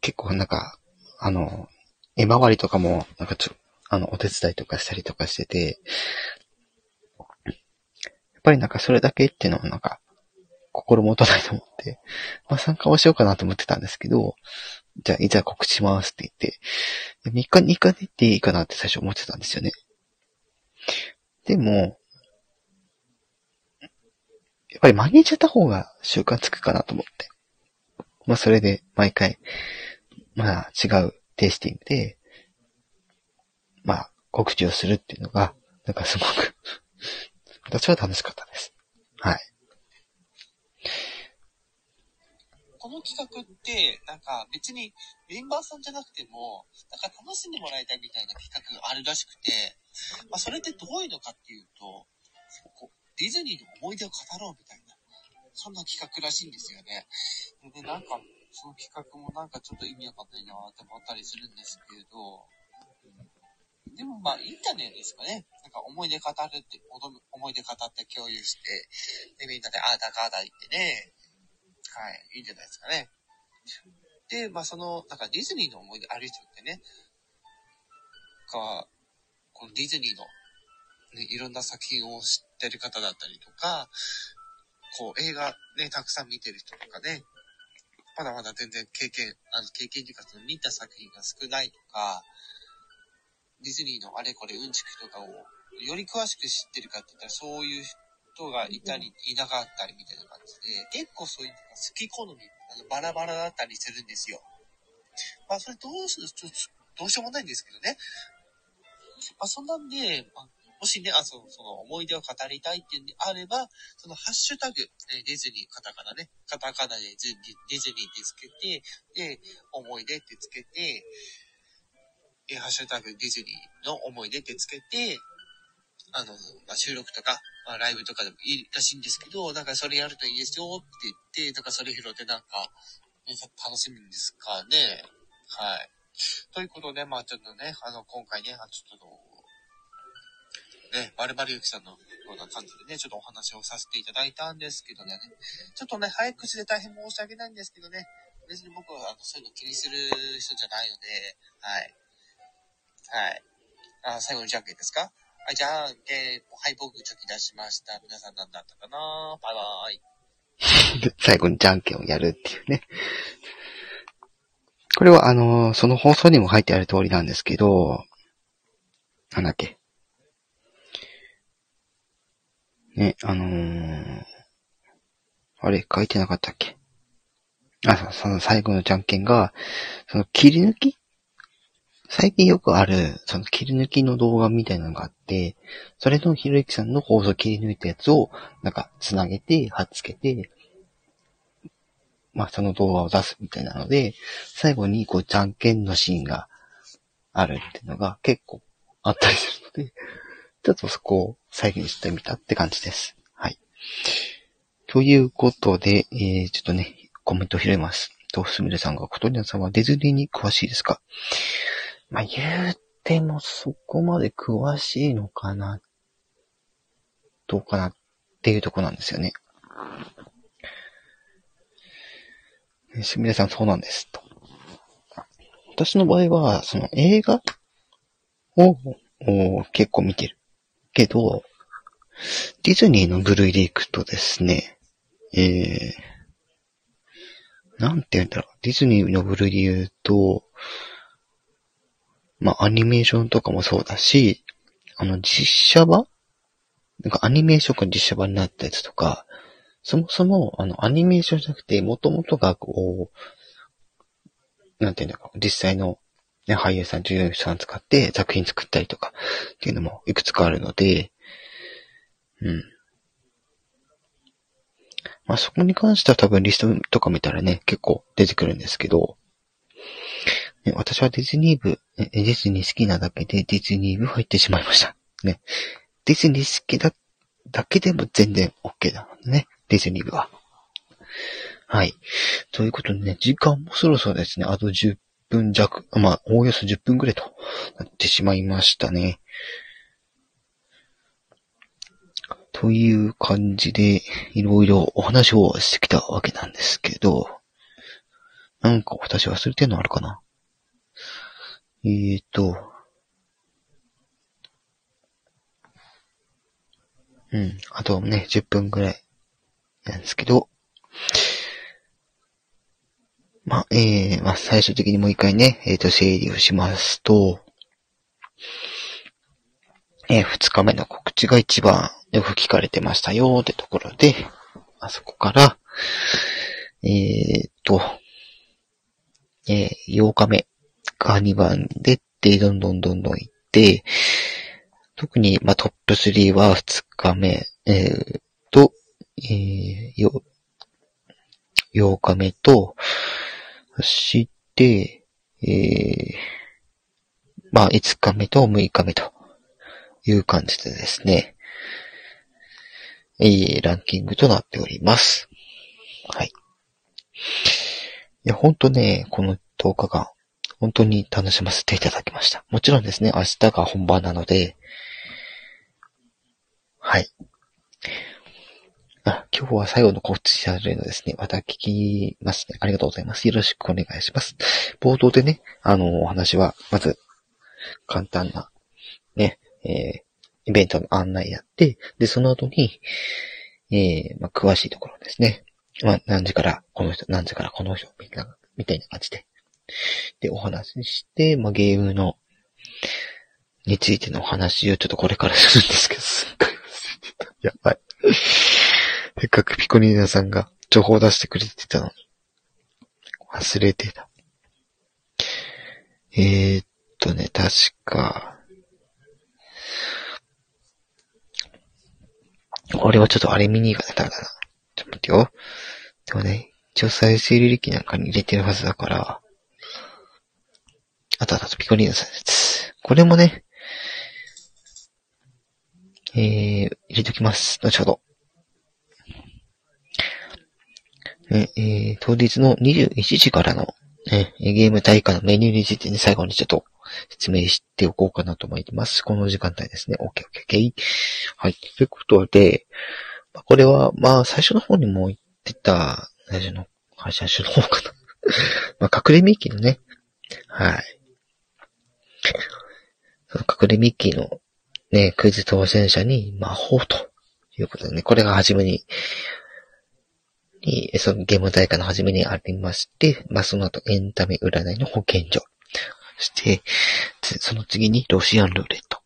結構なんか、あの、絵回りとかも、なんかちょ、あの、お手伝いとかしたりとかしてて、やっぱりなんかそれだけっていうのはなんか、心もとないと思って、まあ参加をしようかなと思ってたんですけど、じゃあいざ告知しますって言って、3日に1回で行っていいかなって最初思ってたんですよね。でも、やっぱり毎日やった方が習慣つくかなと思って。まあそれで毎回、まあ違うテイスティングで、まあ告知をするっていうのが、なんかすごく私は楽しかったです。はい。この企画って、なんか別にメンバーさんじゃなくても、なんか楽しんでもらいたいみたいな企画があるらしくて、まあそれってどういうのかっていうと、ディズニーの思い出を語ろうみたいな、そんな企画らしいんですよね。で、なんか、その企画もなんかちょっと意味わかんないなって思ったりするんですけど、でもまあいいんじゃないですかね。なんか思い出語るって、思い出語って共有して、で、みんなでああだかあだ言ってね、はい、いいんじゃないですかね。で、まあその、なんかディズニーの思い出ある人ってね、か、このディズニーの、ね、いろんな作品を知ってる方だったりとか、こう映画ね、たくさん見てる人とかね、まだまだ全然経験、あの経験というかその見た作品が少ないとか、ディズニーのあれこれうんちくとかをより詳しく知ってるかって言ったらそういう人がいたりいなかったりみたいな感じで、結構そういうのが好き好み、あのバラバラだったりするんですよ。まあそれどうする、どうしようもないんですけどね。まあそんなんで、まあ、もしね、あ、その、その思い出を語りたいっていうんであれば、そのハッシュタグ、えディズニー、カタカナね、カタカナでディズニーってつけて、で、思い出ってつけて、えハッシュタグディズニーの思い出ってつけて、あの、まあ、収録とか、まあ、ライブとかでもいいらしいんですけど、なんかそれやるといいですよって言って、なんかそれ拾ってなんか、ね楽しむんですかね。はい。ということで、まあちょっとね、あの、今回ね、ちょっと、ね、まるまるゆきさんのような感じでね、ちょっとお話をさせていただいたんですけどね、ちょっとね、早口で大変申し訳ないんですけどね、別に僕はあのそういうの気にする人じゃないので、はい。はい。あ、最後にじゃんけんですか？はい、じゃんけん、はい、僕チョキ出しました。皆さん何だったかな？バイバイ。最後にじゃんけんをやるっていうね。これはあのその放送にも書いてある通りなんですけど、なんだっけ？ね、あのーあれ、書いてなかったっけ？あ、そその最後のじゃんけんが、その切り抜き？最近よくある、その切り抜きの動画みたいなのがあって、それのひろゆきさんの放送切り抜いたやつを、なんか、つなげて、貼っつけて、まあ、その動画を出すみたいなので、最後に、こう、じゃんけんのシーンがあるっていうのが結構あったりするので、ちょっとそこを再現してみたって感じです。はい。ということで、えー、ちょっとね、コメントを拾います。と、すみれさんが、ことにゃさんはディズニーに詳しいですか？まあ、言うてもそこまで詳しいのかな、どうかなっていうとこなんですよね。すみれさんそうなんです。と私の場合は、その映画を結構見てる。けど、ディズニーの部類で行くとですね、えー、なんて言うんだろう。ディズニーの部類で言うと、まあ、アニメーションとかもそうだし、あの、実写版？なんかアニメーションが実写版になったやつとか、そもそも、あの、アニメーションじゃなくて、もともとがこう、なんていうんだろう、実際の、ね、俳優さん、女優さん使って作品作ったりとか、っていうのもいくつかあるので、うん。まあ、そこに関しては多分リストとか見たらね、結構出てくるんですけど、ね、私はディズニー部、ねディズニー好きなだけでディズニー部入ってしまいました。ね。ディズニー好きだ、だけでも全然 OK なのでね。ディズニー部は。はい。ということでね、時間もそろそろですね。あと10分弱、まあ、おおよそ10分くらいとなってしまいましたね。という感じで、いろいろお話をしてきたわけなんですけど、なんか私忘れてるのあるかな？えーと、うん、あとね、10分くらいなんですけど、まあ、えー、まあ、最終的にもう一回ね、えっ、と、整理をしますと、えー、二日目の告知が一番よく聞かれてましたよってところで、あそこから、えー、と、えー、8日目が2番でって、どんどんどんどん行って、特に、まあ、トップ3は2日目、えー、と、えー、よ、8日目と、そして、えー、まあ、5日目と6日目という感じでですね、えー、ランキングとなっております。はい。いや、ほんとね、この10日間、本当に楽しませていただきました。もちろんですね、明日が本番なので、はい。あ、今日は最後の告知されるのですね。また聞きますね。ありがとうございます。よろしくお願いします。冒頭でね、あの、お話は、まず、簡単な、ね、えー、イベントの案内やって、で、その後に、えー、まあ、詳しいところですね。まあ、何時からこの人、何時からこの人、みたいな、みたいな感じで。で、お話しして、まあ、ゲームの、についてのお話をちょっとこれからするんですけど、すっごい忘れてた。やばい。せっかくピコニーナさんが情報を出してくれてたのに。忘れてた。えー、っとね、確か、これはちょっとあれ見に行かないとダメだな。ちょっと待ってよ。でもね、一応再生履歴なんかに入れてるはずだから、あとあとピコリーナさんのやつ。これもね、えー、入れときます。後ほど。えー当日の21時からの、ね、ゲーム大会のメニューについてね、最後にちょっと説明しておこうかなと思います。この時間帯ですね。OK, OK, OK. はい。ということで、まこれは、まあ、最初の方にも言ってた、最初の、会社の方かな。まあ、隠れミッキーのね、はい。その隠れミッキーのね、クイズ当選者に魔法ということでね、これが初めに、にそのゲーム大会の初めにありまして、まあ、その後エンタメ占いの保健所。そして、その次にロシアンルーレット。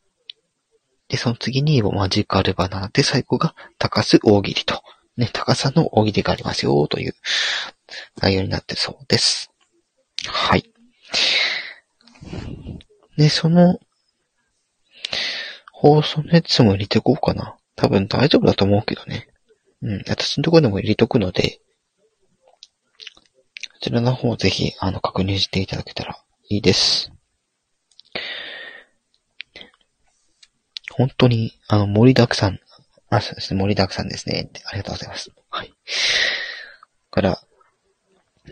で、その次にマジカルバナナで最後が高須大喜利と。ね、高さの大喜利がありますよ、という内容になってそうです。はい。で、その、放送のやつも入れていこうかな。多分大丈夫だと思うけどね。うん、私のところでも入れとくので、こちらの方をぜひ、あの、確認していただけたらいいです。本当に、あの、盛りだくさん、あ、そうですね、盛りだくさんですね。ありがとうございます。はい。から、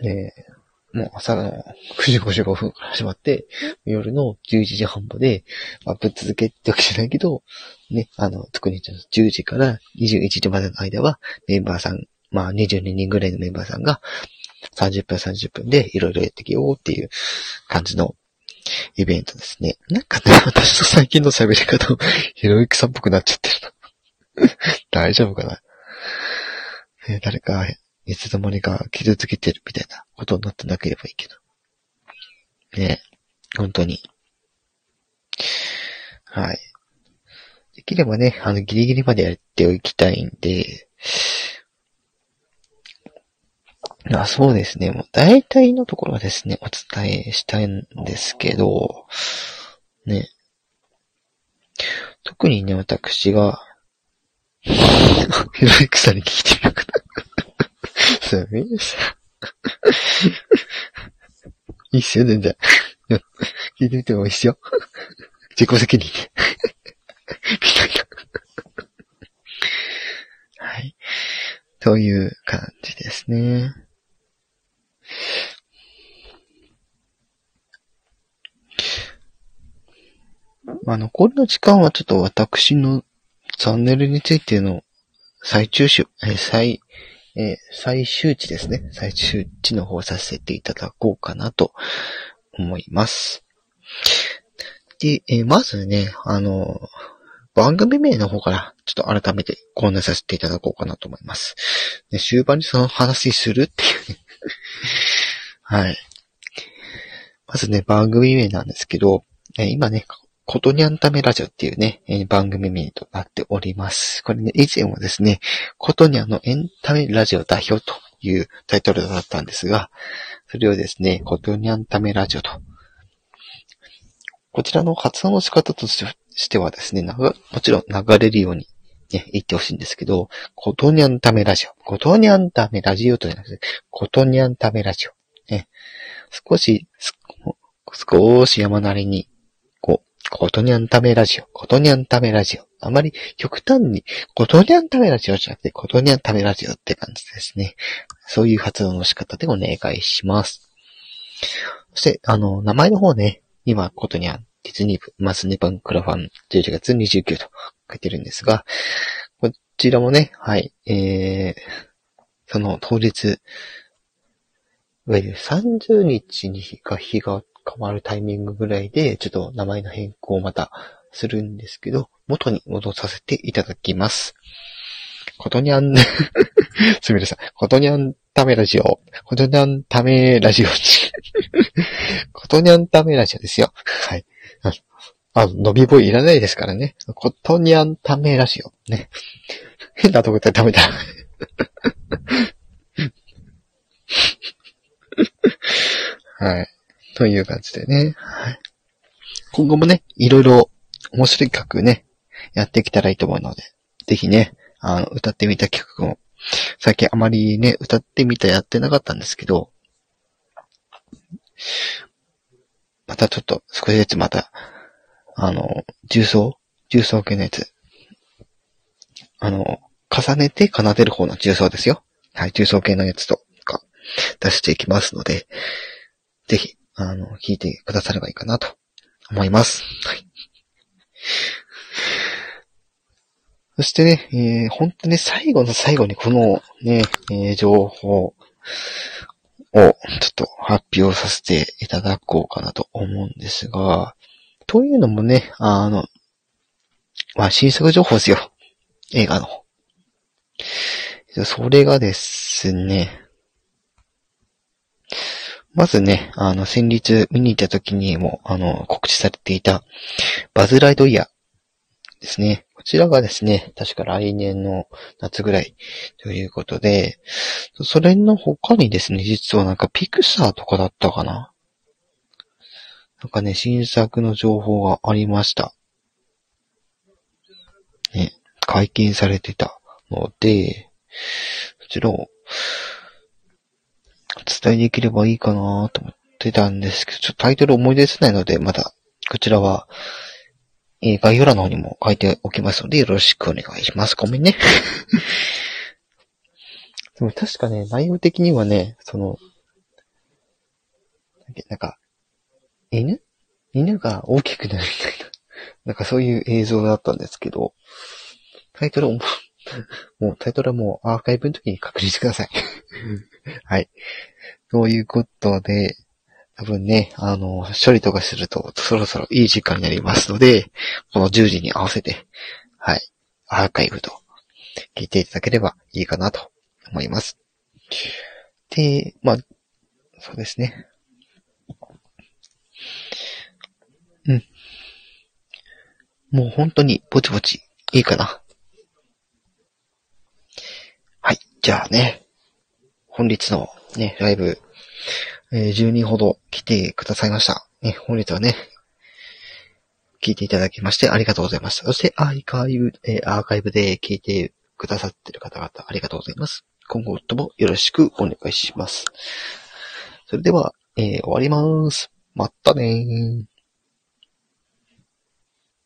えー、もう朝の9時55分から始まって、夜の11時半まで、まあ、ぶっ続けってわけじゃないけど、ね、あの、特に10時から21時までの間は、メンバーさん、まあ22人ぐらいのメンバーさんが、30分30分でいろいろやってきようっていう感じのイベントですね。なんかね、私の最近の喋り方、ひろゆきさんっぽくなっちゃってるな。大丈夫かな、ね誰か、いつの間にか傷つけてるみたいなことになってなければいいけど。ね本当に。はい。できればね、あの、ギリギリまでやっておきたいんで、あそうですね。もう大体のところはですね、お伝えしたいんですけど、ね。特にね、私が、ひろゆきさんに聞いてみよすよ。いいっすよ。いいっすよ、全然。聞いてみてもいいっすよ。自己責任で。みたいな。はい。という感じですね。まあ、残りの時間はちょっと私のチャンネルについての再中集、え、再えー最終値ですね。最終値の方させていただこうかなと思います。で、えーまずね、あの、番組名の方からちょっと改めてご案内させていただこうかなと思います。で終盤にその話するっていうね。はい。まずね、番組名なんですけど、えー今ね、ことにゃんためラジオっていうね、えー番組名となっております。これね、以前はですね、ことにゃんのエンタメラジオ代表というタイトルだったんですが、それをですね、ことにゃんためラジオと。こちらの発音の仕方としてはですね、ながもちろん流れるようにね、言ってほしいんですけど、ことにゃんためラジオ。ことにゃんためラジオとじゃなくて、ことにゃんためラジオ。ね。少し、少し山なりに、こう、ことにゃんためラジオ、ことにゃんためラジオ。あまり極端に、ことにゃんためラジオじゃなくて、ことにゃんためラジオって感じですね。そういう発音の仕方でお願いします。そして、あの、名前の方ね、今、ことにゃん、ディズニー部、マスネパンクラファン、11月29と書いてるんですが、こちらもね、はい、えー、その当日、いわゆる30日に日が日が変わるタイミングぐらいで、ちょっと名前の変更をまたするんですけど、元に戻させていただきます。ことにゃん、すみれさん、ことにゃんためラジオ、ことにゃんためラジオ、ことにゃんためラジオですよ。はい。ああ、伸び声いらないですからね。ことにゃんためラジオ。ね。変なとこで食べた。はい。という感じでね。はい。今後もね、いろいろ面白い企画ね、やっていけたらいいと思うので、ぜひね、あの、歌ってみた企画も、最近あまりね、歌ってみたやってなかったんですけど、またちょっと少しずつまた、あの、重奏重奏系のやつ。あの、重ねて奏でる方の重奏ですよ。はい、重奏系のやつとか出していきますので、ぜひ、あの、聞いてくださればいいかなと思います。はい。そしてね、えー、本当に最後の最後にこのね、えー情報をちょっと発表させていただこうかなと思うんですが、というのもね、あの、まあ、新作情報ですよ。映画の。それがですね、まずね、あの、先日見に行った時にも、あの、告知されていた、バズ・ライドイヤーですね。こちらがですね、確か来年の夏ぐらいということで、それの他にですね、実はなんかピクサーとかだったかな？なんかね、新作の情報がありました。ね、解禁されてたので、そちらを伝えできればいいかなと思ってたんですけど、ちょっとタイトル思い出せないので、また、こちらは、えー概要欄の方にも書いておきますので、よろしくお願いします。ごめんね。でも確かね、内容的にはね、その、なんか、犬？犬が大きくなるみたいな。なんかそういう映像だったんですけど、タイトルをもう、もうタイトルはもうアーカイブの時に確認してください。はい。ということで、多分ね、あの、処理とかするとそろそろいい時間になりますので、この10時に合わせて、はい、アーカイブと聞いていただければいいかなと思います。で、まあ、そうですね。うん。もう本当にぼちぼちいいかな。はい。じゃあね、本日のね、ライブ、えー10人ほど来てくださいました。ね、本日はね、聞いていただきましてありがとうございました。そしてアーカイブ、えーアーカイブで聞いてくださってる方々ありがとうございます。今後ともよろしくお願いします。それでは、えー終わります。またねー。